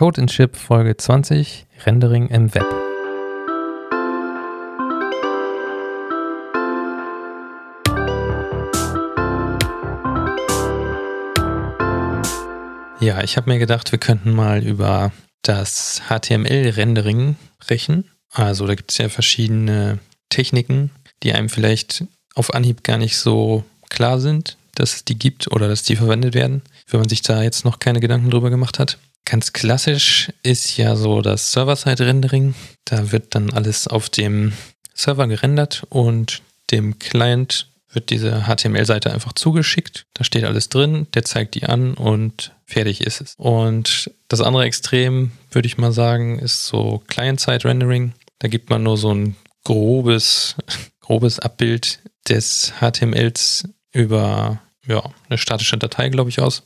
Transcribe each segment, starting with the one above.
Code in Chip Folge 20 Rendering im Web. Ja, ich habe mir gedacht, wir könnten mal über das HTML-Rendering sprechen. Also da gibt es ja verschiedene Techniken, die einem vielleicht auf Anhieb gar nicht so klar sind, dass es die gibt oder dass die verwendet werden, wenn man sich da jetzt noch keine Gedanken drüber gemacht hat. Ganz klassisch ist ja so das Server-Side-Rendering. Da wird dann alles auf dem Server gerendert und dem Client wird diese HTML-Seite einfach zugeschickt. Da steht alles drin, der zeigt die an und fertig ist es. Und das andere Extrem, würde ich mal sagen, ist so Client-Side-Rendering. Da gibt man nur so ein grobes, grobes Abbild des HTMLs über ja, eine statische Datei, glaube ich, aus.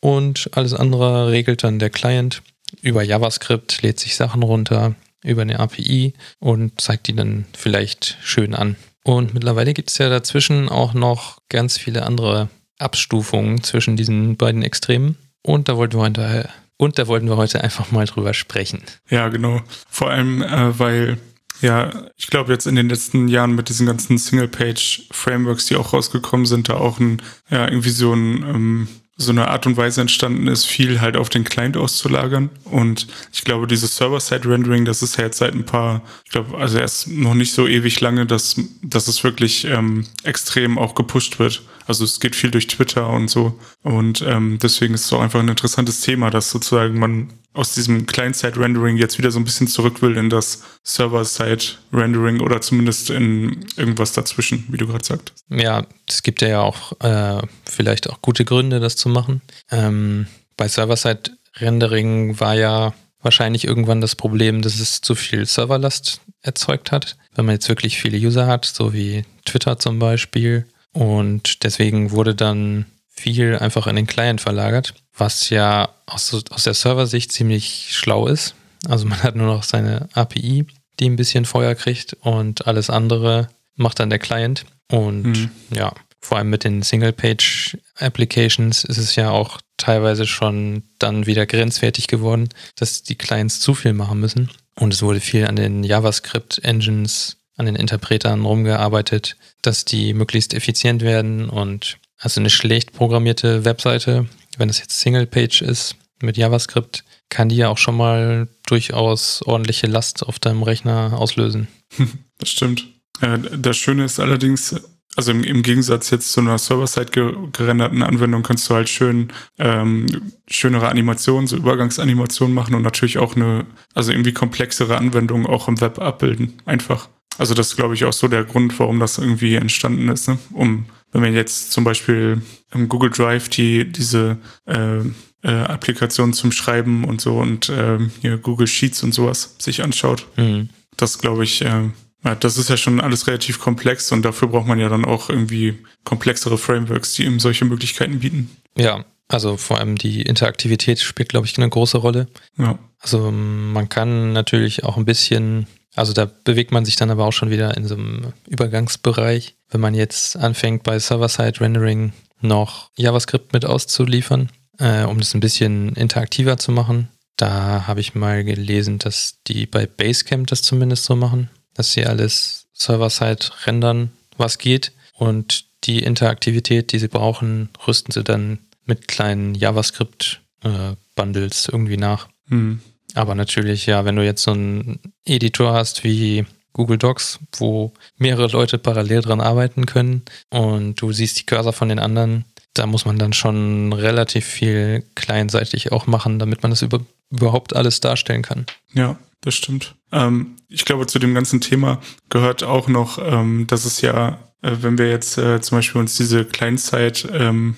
Und alles andere regelt dann der Client über JavaScript, lädt sich Sachen runter über eine API und zeigt die dann vielleicht schön an. Und mittlerweile gibt es ja dazwischen auch noch ganz viele andere Abstufungen zwischen diesen beiden Extremen. Und da wollten wir heute, und da wollten wir heute einfach mal drüber sprechen. Ja, genau. Vor allem, äh, weil ja, ich glaube jetzt in den letzten Jahren mit diesen ganzen Single-Page-Frameworks, die auch rausgekommen sind, da auch ein, ja, irgendwie so ein ähm, so eine Art und Weise entstanden ist, viel halt auf den Client auszulagern. Und ich glaube, dieses Server-Side-Rendering, das ist ja jetzt seit ein paar, ich glaube, also erst noch nicht so ewig lange, dass, dass es wirklich ähm, extrem auch gepusht wird. Also es geht viel durch Twitter und so. Und ähm, deswegen ist es auch einfach ein interessantes Thema, dass sozusagen man aus diesem Client-Side-Rendering jetzt wieder so ein bisschen zurück will in das Server-Side-Rendering oder zumindest in irgendwas dazwischen, wie du gerade sagtest. Ja, es gibt ja auch äh, vielleicht auch gute Gründe, das zu machen. Ähm, bei Server-Side-Rendering war ja wahrscheinlich irgendwann das Problem, dass es zu viel Serverlast erzeugt hat. Wenn man jetzt wirklich viele User hat, so wie Twitter zum Beispiel. Und deswegen wurde dann viel einfach in den Client verlagert, was ja aus, aus der Serversicht ziemlich schlau ist. Also man hat nur noch seine API, die ein bisschen Feuer kriegt und alles andere macht dann der Client. Und mhm. ja, vor allem mit den Single-Page-Applications ist es ja auch teilweise schon dann wieder grenzwertig geworden, dass die Clients zu viel machen müssen. Und es wurde viel an den JavaScript-Engines, an den Interpretern rumgearbeitet, dass die möglichst effizient werden und also eine schlecht programmierte Webseite, wenn es jetzt Single-Page ist mit JavaScript, kann die ja auch schon mal durchaus ordentliche Last auf deinem Rechner auslösen. Das stimmt. Das Schöne ist allerdings, also im, im Gegensatz jetzt zu einer Server-Side gerenderten Anwendung kannst du halt schön ähm, schönere Animationen, so Übergangsanimationen machen und natürlich auch eine, also irgendwie komplexere Anwendungen auch im Web abbilden. Einfach. Also das ist, glaube ich, auch so der Grund, warum das irgendwie entstanden ist, ne? um wenn man jetzt zum Beispiel im Google Drive die diese äh, äh, Applikationen zum Schreiben und so und äh, hier Google Sheets und sowas sich anschaut, mhm. das glaube ich, äh, ja, das ist ja schon alles relativ komplex und dafür braucht man ja dann auch irgendwie komplexere Frameworks, die eben solche Möglichkeiten bieten. Ja, also vor allem die Interaktivität spielt, glaube ich, eine große Rolle. Ja. Also man kann natürlich auch ein bisschen also da bewegt man sich dann aber auch schon wieder in so einem Übergangsbereich. Wenn man jetzt anfängt bei Server-Side-Rendering noch JavaScript mit auszuliefern, äh, um das ein bisschen interaktiver zu machen. Da habe ich mal gelesen, dass die bei Basecamp das zumindest so machen, dass sie alles Server-Side rendern, was geht. Und die Interaktivität, die sie brauchen, rüsten sie dann mit kleinen JavaScript-Bundles äh, irgendwie nach. Mhm. Aber natürlich, ja, wenn du jetzt so einen Editor hast wie Google Docs, wo mehrere Leute parallel dran arbeiten können und du siehst die Cursor von den anderen, da muss man dann schon relativ viel kleinseitig auch machen, damit man das über, überhaupt alles darstellen kann. Ja, das stimmt. Ähm, ich glaube, zu dem ganzen Thema gehört auch noch, ähm, dass es ja, äh, wenn wir jetzt äh, zum Beispiel uns diese Kleinzeit ähm,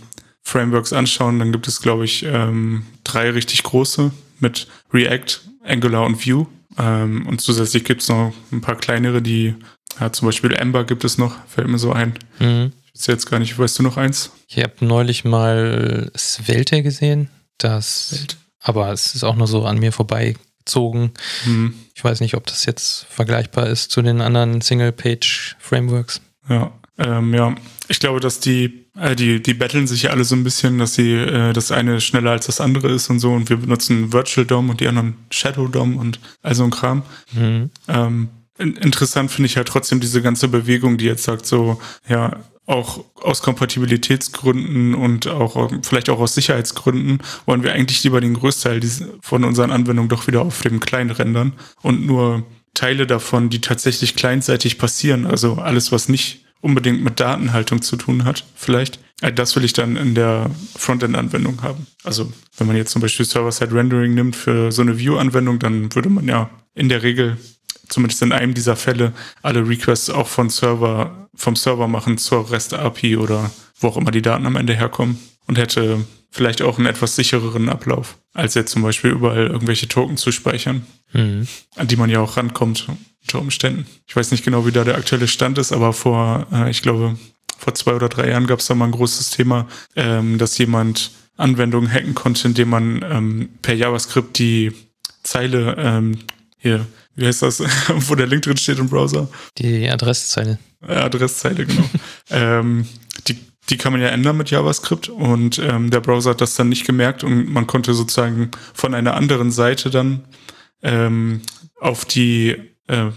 anschauen, dann gibt es, glaube ich, ähm, drei richtig große mit React, Angular und Vue. Ähm, und zusätzlich gibt es noch ein paar kleinere, die, ja, zum Beispiel Ember gibt es noch, fällt mir so ein. Mhm. Ich weiß jetzt gar nicht, weißt du noch eins? Ich habe neulich mal Svelte gesehen, das, Svelte. aber es ist auch nur so an mir vorbeigezogen. Mhm. Ich weiß nicht, ob das jetzt vergleichbar ist zu den anderen Single-Page-Frameworks. Ja, Ähm, ja, ich glaube, dass die, äh, die, die battlen sich ja alle so ein bisschen, dass sie äh, das eine schneller als das andere ist und so. Und wir benutzen Virtual DOM und die anderen Shadow DOM und all so ein Kram. Mhm. Ähm, interessant finde ich halt trotzdem diese ganze Bewegung, die jetzt sagt so, ja, auch aus Kompatibilitätsgründen und auch vielleicht auch aus Sicherheitsgründen wollen wir eigentlich lieber den Größteil von unseren Anwendungen doch wieder auf dem Kleinen rendern und nur Teile davon, die tatsächlich kleinseitig passieren, also alles, was nicht unbedingt mit Datenhaltung zu tun hat, vielleicht, das will ich dann in der Frontend-Anwendung haben. Also wenn man jetzt zum Beispiel Server-Side-Rendering nimmt für so eine View-Anwendung, dann würde man ja in der Regel zumindest in einem dieser Fälle alle Requests auch von Server, vom Server machen zur REST-API oder wo auch immer die Daten am Ende herkommen und hätte vielleicht auch einen etwas sichereren Ablauf, als jetzt zum Beispiel überall irgendwelche Token zu speichern, mhm. an die man ja auch rankommt unter Umständen. Ich weiß nicht genau, wie da der aktuelle Stand ist, aber vor, äh, ich glaube, vor zwei oder drei Jahren gab es da mal ein großes Thema, ähm, dass jemand Anwendungen hacken konnte, indem man ähm, per JavaScript die Zeile ähm, hier wie heißt das, wo der Link drin steht im Browser? Die Adresszeile. Ja, Adresszeile, genau. ähm, die, die kann man ja ändern mit JavaScript und ähm, der Browser hat das dann nicht gemerkt und man konnte sozusagen von einer anderen Seite dann ähm, auf die, äh,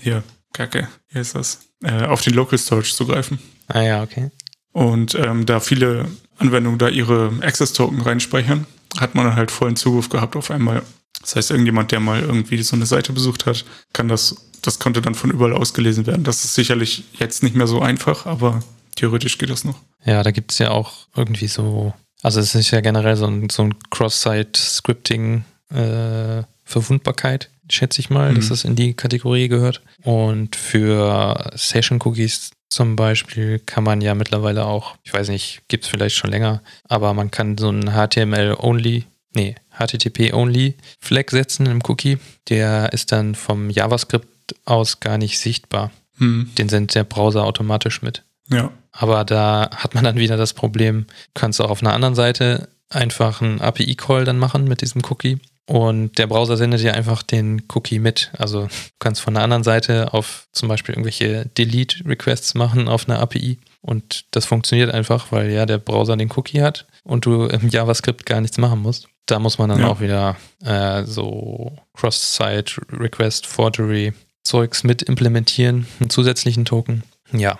hier, Kacke, wie heißt das? Äh, auf den Local Storage zugreifen. Ah ja, okay. Und ähm, da viele Anwendungen da ihre Access-Token reinspeichern, hat man dann halt vollen Zugriff gehabt auf einmal das heißt, irgendjemand, der mal irgendwie so eine Seite besucht hat, kann das, das konnte dann von überall ausgelesen werden. Das ist sicherlich jetzt nicht mehr so einfach, aber theoretisch geht das noch. Ja, da gibt es ja auch irgendwie so, also es ist ja generell so ein, so ein Cross-Site-Scripting äh, Verwundbarkeit, schätze ich mal, mhm. dass das in die Kategorie gehört. Und für Session-Cookies zum Beispiel kann man ja mittlerweile auch, ich weiß nicht, gibt es vielleicht schon länger, aber man kann so ein HTML-Only nee, HTTP-Only-Flag setzen im Cookie. Der ist dann vom JavaScript aus gar nicht sichtbar. Hm. Den sendet der Browser automatisch mit. Ja. Aber da hat man dann wieder das Problem, kannst du auch auf einer anderen Seite einfach einen API-Call dann machen mit diesem Cookie. Und der Browser sendet dir einfach den Cookie mit. Also du kannst von der anderen Seite auf zum Beispiel irgendwelche Delete-Requests machen auf einer API. Und das funktioniert einfach, weil ja der Browser den Cookie hat und du im JavaScript gar nichts machen musst. Da muss man dann ja. auch wieder äh, so Cross-Site, Request, Forgery Zeugs mit implementieren, einen zusätzlichen Token. Ja,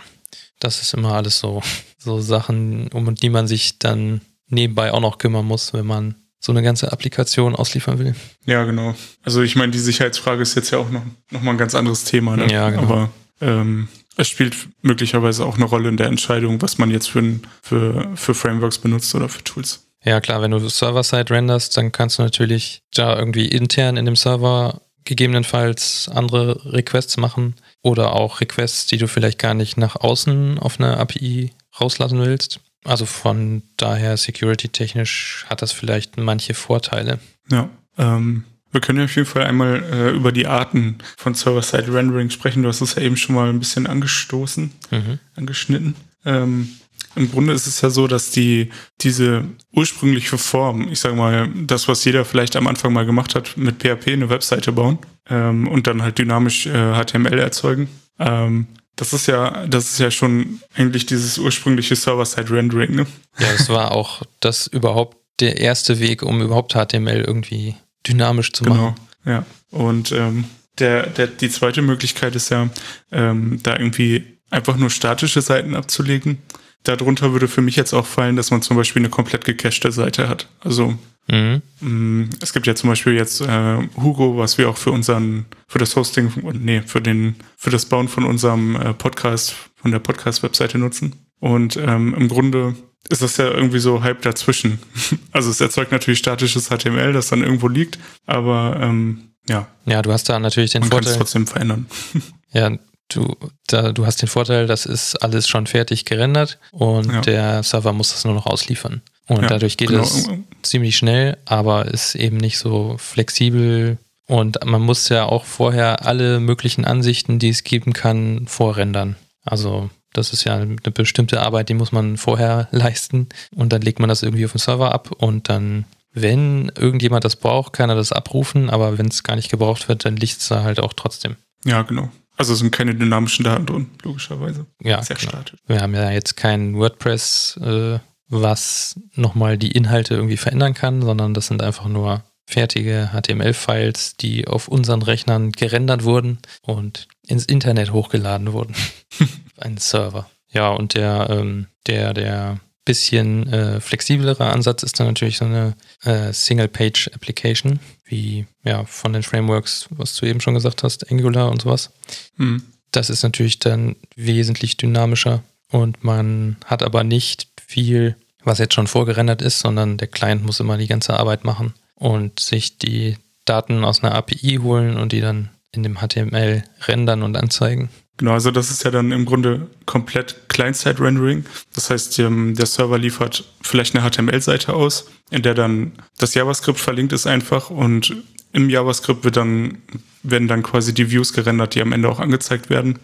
das ist immer alles so, so Sachen, um die man sich dann nebenbei auch noch kümmern muss, wenn man so eine ganze Applikation ausliefern will. Ja, genau. Also ich meine, die Sicherheitsfrage ist jetzt ja auch noch, noch mal ein ganz anderes Thema. Ne? Ja, genau. Aber ähm, es spielt möglicherweise auch eine Rolle in der Entscheidung, was man jetzt für, für, für Frameworks benutzt oder für Tools. Ja, klar, wenn du Server-Side renderst, dann kannst du natürlich da irgendwie intern in dem Server gegebenenfalls andere Requests machen oder auch Requests, die du vielleicht gar nicht nach außen auf einer API rauslassen willst. Also von daher security-technisch hat das vielleicht manche Vorteile. Ja, ähm, wir können ja auf jeden Fall einmal äh, über die Arten von Server-Side-Rendering sprechen. Du hast es ja eben schon mal ein bisschen angestoßen, mhm. angeschnitten. Ähm, im Grunde ist es ja so, dass die diese ursprüngliche Form, ich sage mal, das, was jeder vielleicht am Anfang mal gemacht hat, mit PHP eine Webseite bauen ähm, und dann halt dynamisch äh, HTML erzeugen, ähm, das ist ja, das ist ja schon eigentlich dieses ursprüngliche Server-Side-Rendering, ne? Ja, das war auch das überhaupt der erste Weg, um überhaupt HTML irgendwie dynamisch zu machen. Genau, ja. Und ähm, der, der, die zweite Möglichkeit ist ja, ähm, da irgendwie einfach nur statische Seiten abzulegen. Darunter würde für mich jetzt auch fallen, dass man zum Beispiel eine komplett gecachte Seite hat. Also mhm. mh, mm, es gibt ja zum Beispiel jetzt äh, Hugo, was wir auch für unseren, für das Hosting, nee, für den, für das Bauen von unserem äh, Podcast, von der Podcast-Webseite nutzen. Und ähm, im Grunde ist das ja irgendwie so halb dazwischen. Also es erzeugt natürlich statisches HTML, das dann irgendwo liegt, aber ähm, ja. Ja, du hast da natürlich den Man Vorteil. Man kann es trotzdem verändern. Ja, du, da, du hast den Vorteil, das ist alles schon fertig gerendert und ja. der Server muss das nur noch ausliefern. Und ja, dadurch geht genau. es ziemlich schnell, aber ist eben nicht so flexibel. Und man muss ja auch vorher alle möglichen Ansichten, die es geben kann, vorrendern. Also das ist ja eine bestimmte Arbeit, die muss man vorher leisten und dann legt man das irgendwie auf den Server ab und dann, wenn irgendjemand das braucht, kann er das abrufen, aber wenn es gar nicht gebraucht wird, dann liegt es da halt auch trotzdem. Ja, genau. Also sind keine dynamischen Daten drin, logischerweise. Ja, sehr genau. statisch. Wir haben ja jetzt kein WordPress, äh, was nochmal die Inhalte irgendwie verändern kann, sondern das sind einfach nur fertige HTML-Files, die auf unseren Rechnern gerendert wurden und ins Internet hochgeladen wurden. Ein Server. Ja, und der, ähm, der, der bisschen äh, flexiblere Ansatz ist dann natürlich so eine äh, Single-Page-Application, wie ja von den Frameworks, was du eben schon gesagt hast, Angular und sowas. Mhm. Das ist natürlich dann wesentlich dynamischer und man hat aber nicht viel, was jetzt schon vorgerendert ist, sondern der Client muss immer die ganze Arbeit machen und sich die Daten aus einer API holen und die dann in dem HTML rendern und anzeigen. Genau, also das ist ja dann im Grunde komplett Client-Side-Rendering. Das heißt, der Server liefert vielleicht eine HTML-Seite aus, in der dann das JavaScript verlinkt ist einfach und im JavaScript wird dann, werden dann quasi die Views gerendert, die am Ende auch angezeigt werden.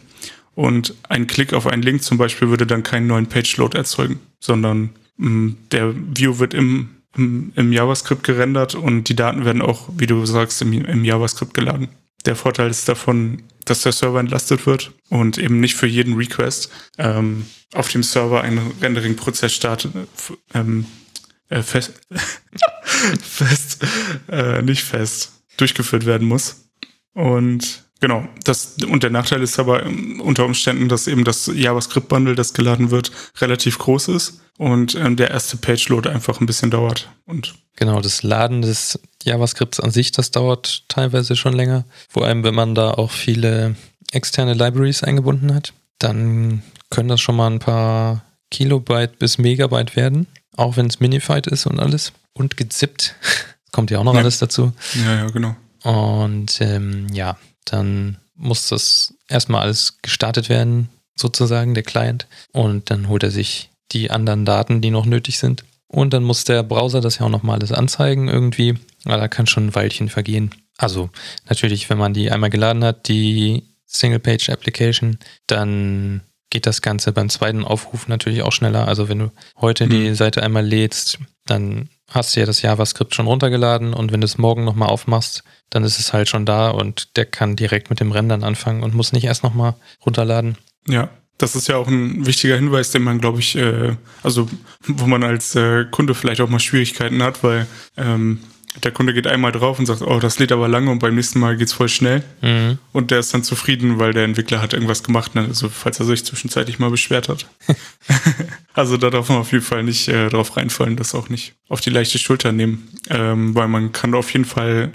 Und ein Klick auf einen Link zum Beispiel würde dann keinen neuen Page-Load erzeugen, sondern mm, der View wird im, im, im, JavaScript gerendert und die Daten werden auch, wie du sagst, im, im JavaScript geladen. Der Vorteil ist davon, dass der Server entlastet wird und eben nicht für jeden Request ähm, auf dem Server ein Rendering-Prozess startet, ähm, äh, fest, fest äh, nicht fest durchgeführt werden muss. Und Genau, das, und der Nachteil ist aber unter Umständen, dass eben das JavaScript-Bundle, das geladen wird, relativ groß ist und ähm, der erste Page-Load einfach ein bisschen dauert. Und genau, das Laden des JavaScripts an sich, das dauert teilweise schon länger. Vor allem, wenn man da auch viele externe Libraries eingebunden hat, dann können das schon mal ein paar Kilobyte bis Megabyte werden, auch wenn es minified ist und alles. Und gezippt. Kommt ja auch noch ja. alles dazu. Ja, ja, genau. Und ähm, ja, dann muss das erstmal alles gestartet werden, sozusagen, der Client. Und dann holt er sich die anderen Daten, die noch nötig sind. Und dann muss der Browser das ja auch nochmal alles anzeigen irgendwie. Aber da kann schon ein Weilchen vergehen. Also natürlich, wenn man die einmal geladen hat, die Single-Page-Application, dann geht das Ganze beim zweiten Aufruf natürlich auch schneller. Also wenn du heute mhm. die Seite einmal lädst, dann hast du ja das JavaScript schon runtergeladen und wenn du es morgen nochmal aufmachst, dann ist es halt schon da und der kann direkt mit dem Rendern anfangen und muss nicht erst nochmal runterladen. Ja, das ist ja auch ein wichtiger Hinweis, den man, glaube ich, äh, also wo man als äh, Kunde vielleicht auch mal Schwierigkeiten hat, weil ähm, der Kunde geht einmal drauf und sagt, oh, das lädt aber lange und beim nächsten Mal geht's voll schnell. Mhm. Und der ist dann zufrieden, weil der Entwickler hat irgendwas gemacht, ne? also falls er sich zwischenzeitlich mal beschwert hat. also da darf man auf jeden Fall nicht äh, drauf reinfallen, das auch nicht auf die leichte Schulter nehmen, ähm, weil man kann auf jeden Fall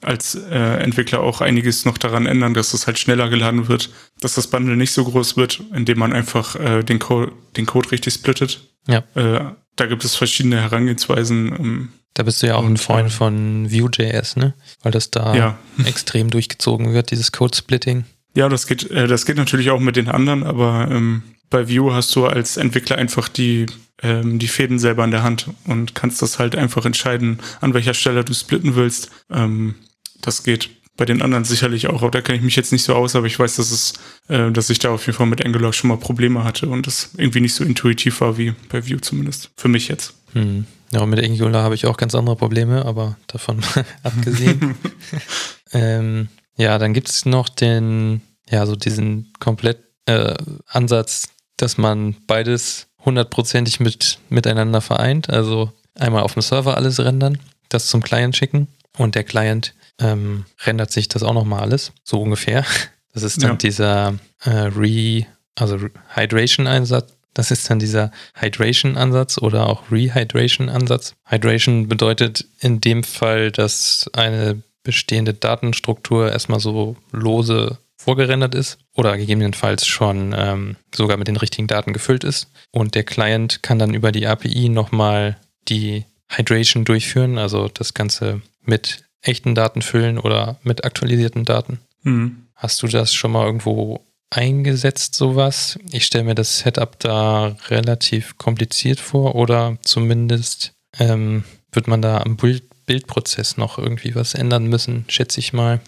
als äh, Entwickler auch einiges noch daran ändern, dass es halt schneller geladen wird, dass das Bundle nicht so groß wird, indem man einfach äh, den, Co den Code richtig splittet. Ja. Äh, da gibt es verschiedene Herangehensweisen. Ähm, da bist du ja auch ein Freund von Vue.js, ne? Weil das da ja. extrem durchgezogen wird, dieses Code-Splitting. Ja, das geht, äh, das geht natürlich auch mit den anderen, aber ähm, bei Vue hast du als Entwickler einfach die, ähm, die Fäden selber in der Hand und kannst das halt einfach entscheiden, an welcher Stelle du splitten willst. Ähm, das geht bei den anderen sicherlich auch, aber da kenne ich mich jetzt nicht so aus, aber ich weiß, dass es, äh, dass ich da auf jeden Fall mit Angular schon mal Probleme hatte und das irgendwie nicht so intuitiv war wie bei Vue zumindest. Für mich jetzt. Hm. Ja, mit Angular habe ich auch ganz andere Probleme, aber davon abgesehen. ähm, ja, dann gibt es noch den, ja, so diesen komplett äh, Ansatz, dass man beides hundertprozentig mit, miteinander vereint. Also einmal auf dem Server alles rendern, das zum Client schicken und der Client ähm, rendert sich das auch nochmal alles, so ungefähr. Das ist dann ja. dieser äh, Re, also Hydration-Einsatz, das ist dann dieser Hydration-Ansatz oder auch Rehydration-Ansatz. Hydration bedeutet in dem Fall, dass eine bestehende Datenstruktur erstmal so lose vorgerendert ist oder gegebenenfalls schon ähm, sogar mit den richtigen Daten gefüllt ist. Und der Client kann dann über die API nochmal die Hydration durchführen, also das Ganze mit echten Daten füllen oder mit aktualisierten Daten. Mhm. Hast du das schon mal irgendwo eingesetzt, sowas? Ich stelle mir das Setup da relativ kompliziert vor oder zumindest ähm, wird man da am Bild Bildprozess noch irgendwie was ändern müssen, schätze ich mal.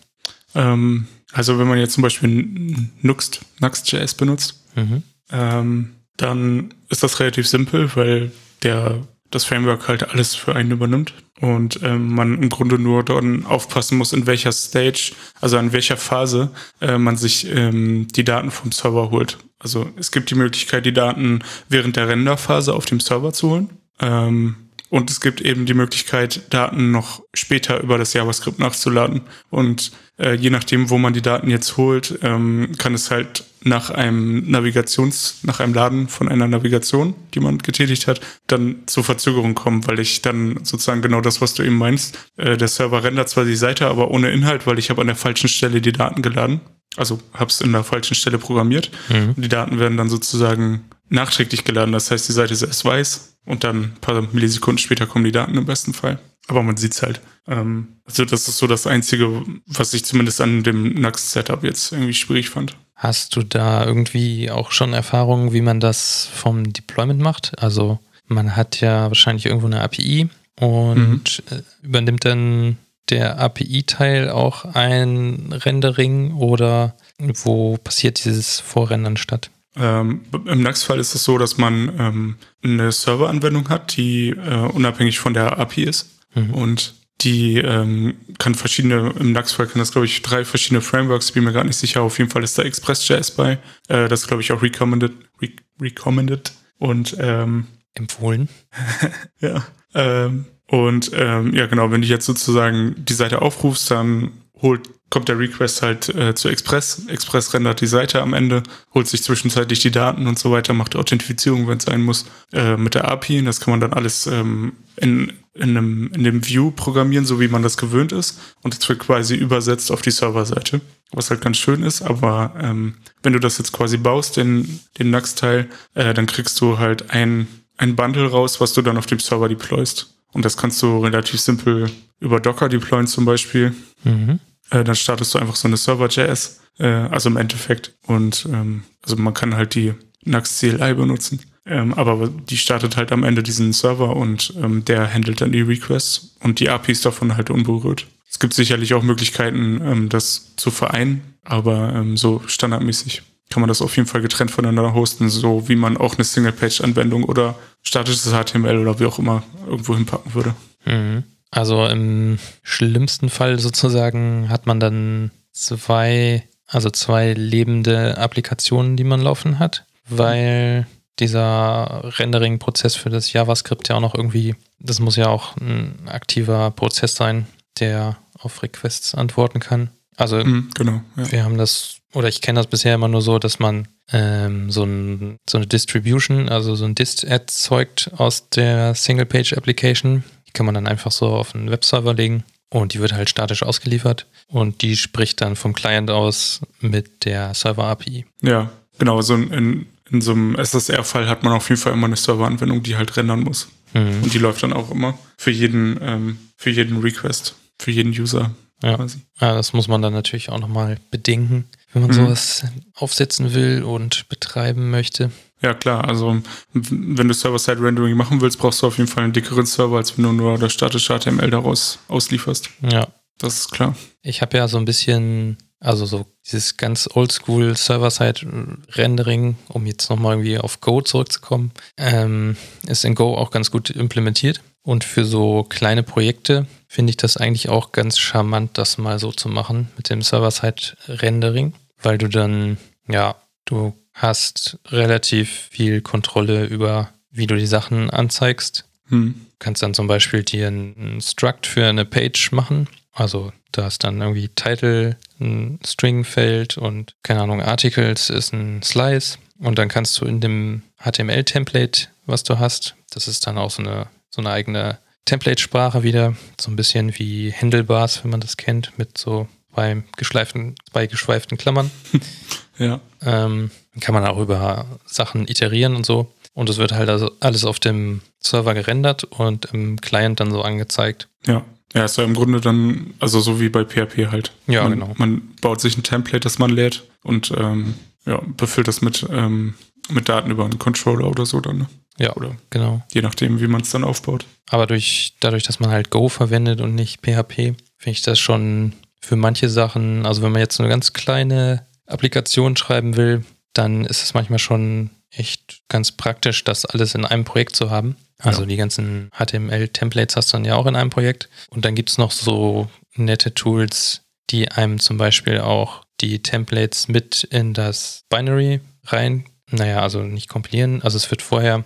Ähm, also wenn man jetzt zum Beispiel Nuxt, Nuxt.js benutzt, mhm. ähm, dann ist das relativ simpel, weil der das Framework halt alles für einen übernimmt und ähm, man im Grunde nur dort aufpassen muss, in welcher Stage, also in welcher Phase äh, man sich ähm, die Daten vom Server holt. Also es gibt die Möglichkeit, die Daten während der Renderphase auf dem Server zu holen. Ähm, und es gibt eben die Möglichkeit, Daten noch später über das JavaScript nachzuladen. Und äh, je nachdem, wo man die Daten jetzt holt, ähm, kann es halt nach einem Navigations, nach einem Laden von einer Navigation, die man getätigt hat, dann zur Verzögerung kommen, weil ich dann sozusagen genau das, was du eben meinst, äh, der Server rendert zwar die Seite, aber ohne Inhalt, weil ich habe an der falschen Stelle die Daten geladen. Also habe es in der falschen Stelle programmiert. Mhm. Die Daten werden dann sozusagen nachträglich geladen. Das heißt, die Seite ist erst weiß und dann ein paar Millisekunden später kommen die Daten im besten Fall. Aber man sieht's halt. Ähm, also das ist so das Einzige, was ich zumindest an dem Nux-Setup jetzt irgendwie schwierig fand. Hast du da irgendwie auch schon Erfahrungen, wie man das vom Deployment macht? Also man hat ja wahrscheinlich irgendwo eine API und mhm. Äh, übernimmt dann der API-Teil auch ein Rendering oder wo passiert dieses Vorrendern statt? Ähm, Im Nux-Fall ist es so, dass man ähm, eine Serveranwendung hat, die äh, unabhängig von der API ist. Mhm. Und die ähm, kann verschiedene, im Nux-Fall kann das, glaube ich, drei verschiedene Frameworks, bin mir gar nicht sicher. Auf jeden Fall ist da Express.js bei. Äh, das glaube ich, auch recommended. Re recommended. Und ähm, empfohlen. ja. Ähm, und ähm, ja, genau, wenn du jetzt sozusagen die Seite aufrufst, dann holt kommt der Request halt äh, zu Express. Express rendert die Seite am Ende, holt sich zwischenzeitlich die Daten und so weiter, macht Authentifizierung, wenn es sein muss, äh, mit der API. Das kann man dann alles ähm, in, in, einem, in dem View programmieren, so wie man das gewöhnt ist. Und es wird quasi übersetzt auf die Serverseite, was halt ganz schön ist. Aber ähm, wenn du das jetzt quasi baust, den, den Nux-Teil, äh, dann kriegst du halt ein, ein Bundle raus, was du dann auf dem Server deployst. Und das kannst du relativ simpel über Docker deployen zum Beispiel. Mhm. Äh, dann startest du einfach so eine Server.js, äh, also im Endeffekt. Und ähm, also man kann halt die Nux CLI benutzen. Ähm, aber die startet halt am Ende diesen Server und ähm, der handelt dann die Requests und die API ist davon halt unberührt. Es gibt sicherlich auch Möglichkeiten, ähm, das zu vereinen, aber ähm, so standardmäßig kann man das auf jeden Fall getrennt voneinander hosten, so wie man auch eine Single-Page-Anwendung oder statisches HTML oder wie auch immer irgendwo hinpacken würde. Mhm. Also im schlimmsten Fall sozusagen hat man dann zwei, also zwei lebende Applikationen, die man laufen hat, weil dieser Rendering-Prozess für das JavaScript ja auch noch irgendwie, das muss ja auch ein aktiver Prozess sein, der auf Requests antworten kann. Also mhm, genau, ja. wir haben das, oder ich kenne das bisher immer nur so, dass man ähm, so, ein, so eine Distribution, also so ein Dist erzeugt aus der Single-Page-Application, kann man dann einfach so auf einen Webserver legen und die wird halt statisch ausgeliefert und die spricht dann vom Client aus mit der Server-API. Ja, genau. So in, in so einem SSR-Fall hat man auf jeden Fall immer eine Serveranwendung, die halt rendern muss. Mhm. Und die läuft dann auch immer für jeden, ähm, für jeden Request, für jeden User. Ja. Quasi. ja, das muss man dann natürlich auch nochmal bedenken, wenn man mhm. sowas aufsetzen will und betreiben möchte. Ja, klar. Also, wenn du Server-Side-Rendering machen willst, brauchst du auf jeden Fall einen dickeren Server, als wenn du nur das statische HTML daraus auslieferst. Ja. Das ist klar. Ich habe ja so ein bisschen, also so dieses ganz oldschool Server-Side-Rendering, um jetzt nochmal irgendwie auf Go zurückzukommen, ähm, ist in Go auch ganz gut implementiert. Und für so kleine Projekte finde ich das eigentlich auch ganz charmant, das mal so zu machen mit dem Server-Side-Rendering, weil du dann, ja, du hast relativ viel Kontrolle über, wie du die Sachen anzeigst. Hm. Du kannst dann zum Beispiel dir ein Struct für eine Page machen. Also da ist dann irgendwie Title, ein String-Feld und keine Ahnung, Articles ist ein Slice. Und dann kannst du in dem HTML-Template, was du hast, das ist dann auch so eine, so eine eigene Template-Sprache wieder, so ein bisschen wie Handlebars, wenn man das kennt, mit so bei geschleiften, bei geschweiften Klammern. ja. Ähm, kann man auch über Sachen iterieren und so. Und es wird halt also alles auf dem Server gerendert und im Client dann so angezeigt. Ja. Ja, ist ja im Grunde dann, also so wie bei PHP halt. Ja, man, genau. Man baut sich ein Template, das man lädt und ähm, ja, befüllt das mit, ähm, mit Daten über einen Controller oder so dann. Ne? Ja, oder genau. Je nachdem, wie man es dann aufbaut. Aber durch, dadurch, dass man halt Go verwendet und nicht PHP, finde ich das schon für manche Sachen, also wenn man jetzt eine ganz kleine Applikation schreiben will, dann ist es manchmal schon echt ganz praktisch, das alles in einem Projekt zu haben. Also ja. die ganzen HTML-Templates hast du dann ja auch in einem Projekt. Und dann gibt es noch so nette Tools, die einem zum Beispiel auch die Templates mit in das Binary rein, naja, also nicht kompilieren. Also es wird vorher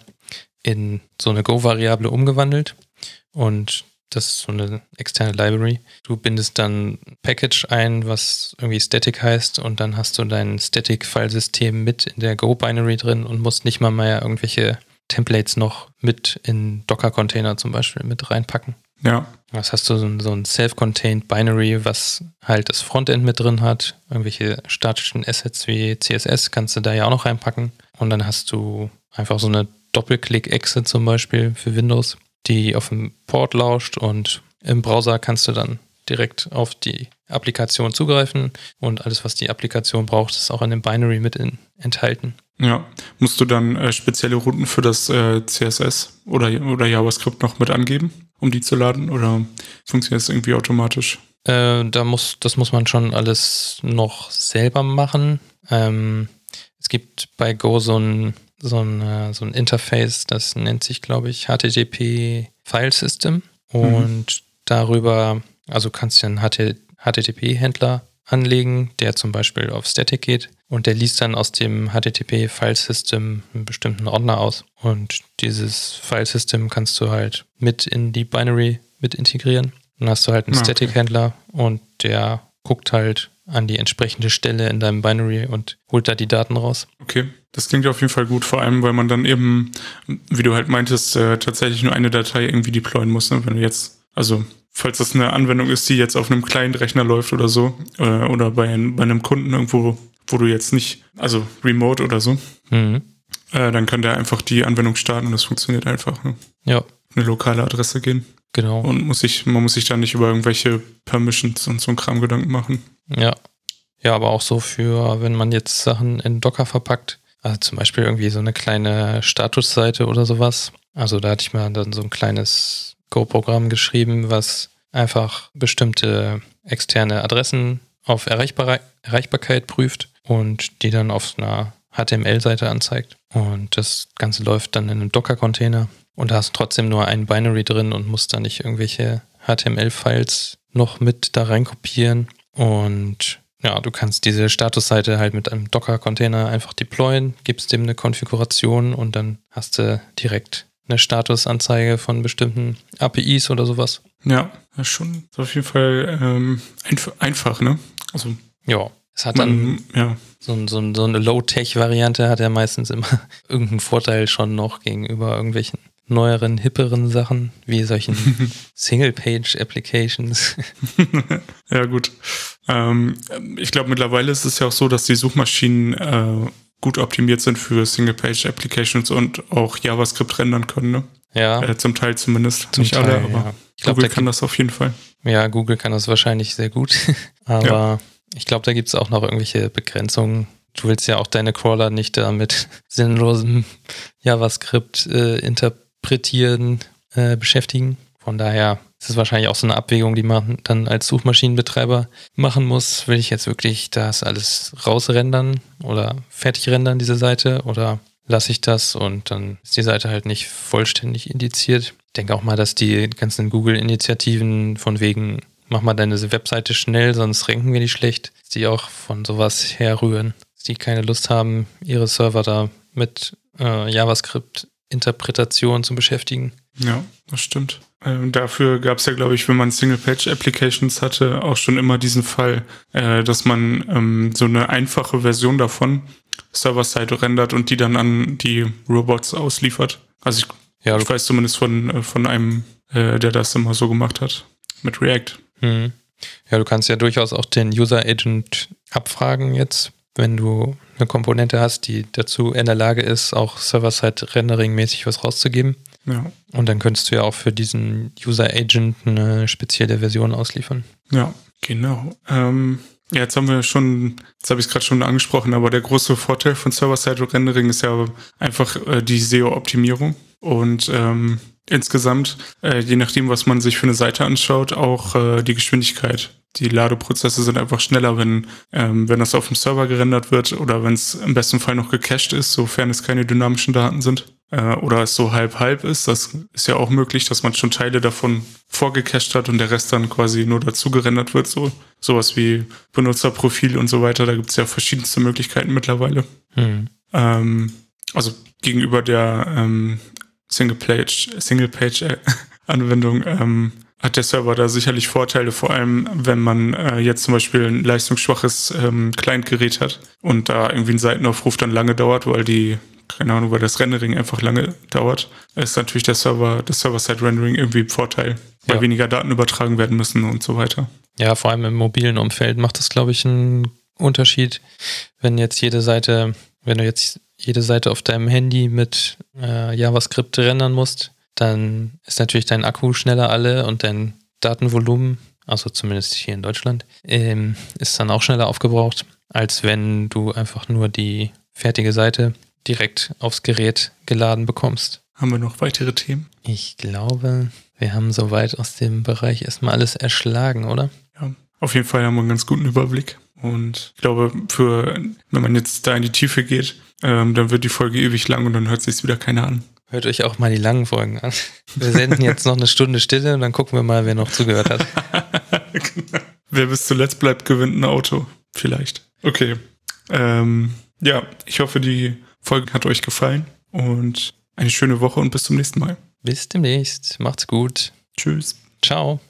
in so eine Go-Variable umgewandelt und das ist so eine externe Library. Du bindest dann Package ein, was irgendwie Static heißt und dann hast du dein Static-Filesystem mit in der Go-Binary drin und musst nicht mal mehr irgendwelche Templates noch mit in Docker-Container zum Beispiel mit reinpacken. Ja. Das hast du so ein, so ein self-contained Binary, was halt das Frontend mit drin hat. Irgendwelche statischen Assets wie CSS kannst du da ja auch noch reinpacken. Und dann hast du einfach so eine Doppelklick-Exit zum Beispiel für Windows die auf dem Port lauscht und im Browser kannst du dann direkt auf die Applikation zugreifen und alles, was die Applikation braucht, ist auch in dem Binary mit in, enthalten. Ja, musst du dann äh, spezielle Routen für das äh, CSS oder, oder JavaScript noch mit angeben, um die zu laden oder funktioniert es irgendwie automatisch? Äh, da muss, das muss man schon alles noch selber machen. Ähm, es gibt bei Go so ein so ein, äh, so ein Interface, das nennt sich, glaube ich, HTTP File System. Und mhm. darüber, also kannst du einen HTTP-Händler anlegen, der zum Beispiel auf Static geht und der liest dann aus dem HTTP File System einen bestimmten Ordner aus. Und dieses File System kannst du halt mit in die Binary mit integrieren. Dann hast du halt einen ah, okay. Static-Händler und der guckt halt an die entsprechende Stelle in deinem Binary und holt da die Daten raus. Okay, das klingt auf jeden Fall gut, vor allem, weil man dann eben, wie du halt meintest, äh, tatsächlich nur eine Datei irgendwie deployen muss. Ne? Wenn du jetzt, also falls das eine Anwendung ist, die jetzt auf einem kleinen Rechner läuft oder so, äh, oder bei, bei einem Kunden irgendwo, wo du jetzt nicht, also remote oder so, mhm. äh, dann kann der einfach die Anwendung starten und das funktioniert einfach. Ne? Ja. Eine lokale Adresse gehen. Genau. Und muss sich, man muss sich dann nicht über irgendwelche Permissions und so ein Kram Gedanken machen. Ja. Ja, aber auch so für, wenn man jetzt Sachen in Docker verpackt, also zum Beispiel irgendwie so eine kleine Statusseite oder sowas. Also da hatte ich mir dann so ein kleines Go-Programm geschrieben, was einfach bestimmte externe Adressen auf Erreichbar Erreichbarkeit prüft und die dann auf einer HTML-Seite anzeigt. Und das Ganze läuft dann in einem Docker-Container und da hast du trotzdem nur ein Binary drin und musst da nicht irgendwelche HTML-Files noch mit da reinkopieren. Und ja, du kannst diese Statusseite halt mit einem Docker-Container einfach deployen, gibst dem eine Konfiguration und dann hast du direkt eine Statusanzeige von bestimmten APIs oder sowas. Ja, das ist schon ist auf jeden Fall ähm, einf einfach, ne? Also ja, es hat dann man, ja. so, so, so eine Low-Tech-Variante hat er meistens immer irgendeinen Vorteil schon noch gegenüber irgendwelchen neueren, hipperen Sachen, wie solchen Single-Page-Applications. ja, gut. Ähm, ich glaube, mittlerweile ist es ja auch so, dass die Suchmaschinen äh, gut optimiert sind für Single-Page-Applications und auch JavaScript rendern können. Ne? Ja. Äh, zum Teil zumindest. Zum Nicht Teil, alle, aber ja. ich glaub, Google kann das auf jeden Fall. Ja, Google kann das wahrscheinlich sehr gut. aber ja. ich glaube, da gibt es auch noch irgendwelche Begrenzungen. Du willst ja auch deine Crawler nicht da mit sinnlosem JavaScript äh, interpretieren Interpretieren äh, beschäftigen. Von daher ist es wahrscheinlich auch so eine Abwägung, die man dann als Suchmaschinenbetreiber machen muss. Will ich jetzt wirklich das alles rausrendern oder fertig rendern, diese Seite, oder lasse ich das und dann ist die Seite halt nicht vollständig indiziert. Ich denke auch mal, dass die ganzen Google-Initiativen von wegen, mach mal deine Webseite schnell, sonst ranken wir die schlecht, die auch von sowas herrühren. Dass die keine Lust haben, ihre Server da mit äh, JavaScript Interpretation zu beschäftigen. Ja, das stimmt. Ähm, dafür gab es ja, glaube ich, wenn man Single-Page-Applications hatte, auch schon immer diesen Fall, äh, dass man ähm, so eine einfache Version davon Server-Side rendert und die dann an die Robots ausliefert. Also ich, ja, ich weiß zumindest von, äh, von einem, äh, der das immer so gemacht hat, mit React. Mhm. Ja, du kannst ja durchaus auch den User-Agent abfragen jetzt, wenn du eine Komponente hast, die dazu in der Lage ist, auch Server-Side-Rendering-mäßig was rauszugeben. Ja. Und dann könntest du ja auch für diesen User-Agent eine spezielle Version ausliefern. Ja, genau. Ähm, ja, jetzt haben wir schon, jetzt habe ich es gerade schon angesprochen, aber der große Vorteil von Server-Side-Rendering ist ja einfach äh, die SEO-Optimierung. Und ähm, insgesamt, äh, je nachdem, was man sich für eine Seite anschaut, auch äh, die Geschwindigkeit die Ladeprozesse sind einfach schneller, wenn, ähm, wenn das auf dem Server gerendert wird oder wenn es im besten Fall noch gecached ist, sofern es keine dynamischen Daten sind. Äh, oder es so halb-halb ist. Das ist ja auch möglich, dass man schon Teile davon vorgecached hat und der Rest dann quasi nur dazu gerendert wird. So sowas wie Benutzerprofil und so weiter. Da gibt es ja verschiedenste Möglichkeiten mittlerweile. Hm. Ähm, also gegenüber der ähm, Single-Page, Single-Page-Anwendung ähm, hat der Server da sicherlich Vorteile, vor allem wenn man äh, jetzt zum Beispiel ein leistungsschwaches ähm, Client-Gerät hat und da irgendwie ein Seitenaufruf dann lange dauert, weil die, keine Ahnung, weil das Rendering einfach lange dauert, ist natürlich der Server, das Server-Side-Rendering irgendwie ein Vorteil, weil ja. weniger Daten übertragen werden müssen und so weiter. Ja, vor allem im mobilen Umfeld macht das, glaube ich, einen Unterschied, wenn jetzt jede Seite, wenn du jetzt jede Seite auf deinem Handy mit äh, JavaScript rendern musst, dann ist natürlich dein Akku schneller alle und dein Datenvolumen, also zumindest hier in Deutschland, ähm, ist dann auch schneller aufgebraucht, als wenn du einfach nur die fertige Seite direkt aufs Gerät geladen bekommst. Haben wir noch weitere Themen? Ich glaube, wir haben soweit aus dem Bereich erstmal alles erschlagen, oder? Ja, auf jeden Fall haben wir einen ganz guten Überblick. Und ich glaube, für, wenn man jetzt da in die Tiefe geht, ähm, dann wird die Folge ewig lang und dann hört sich wieder keiner an. Hört euch auch mal die langen Folgen an. Wir senden jetzt noch eine Stunde Stille und dann gucken wir mal, wer noch zugehört hat. genau. Wer bis zuletzt bleibt, gewinnt ein Auto. Vielleicht. Okay. Ähm, ja, ich hoffe, die Folge hat euch gefallen und eine schöne Woche und bis zum nächsten Mal. Bis demnächst. Macht's gut. Tschüss. Ciao.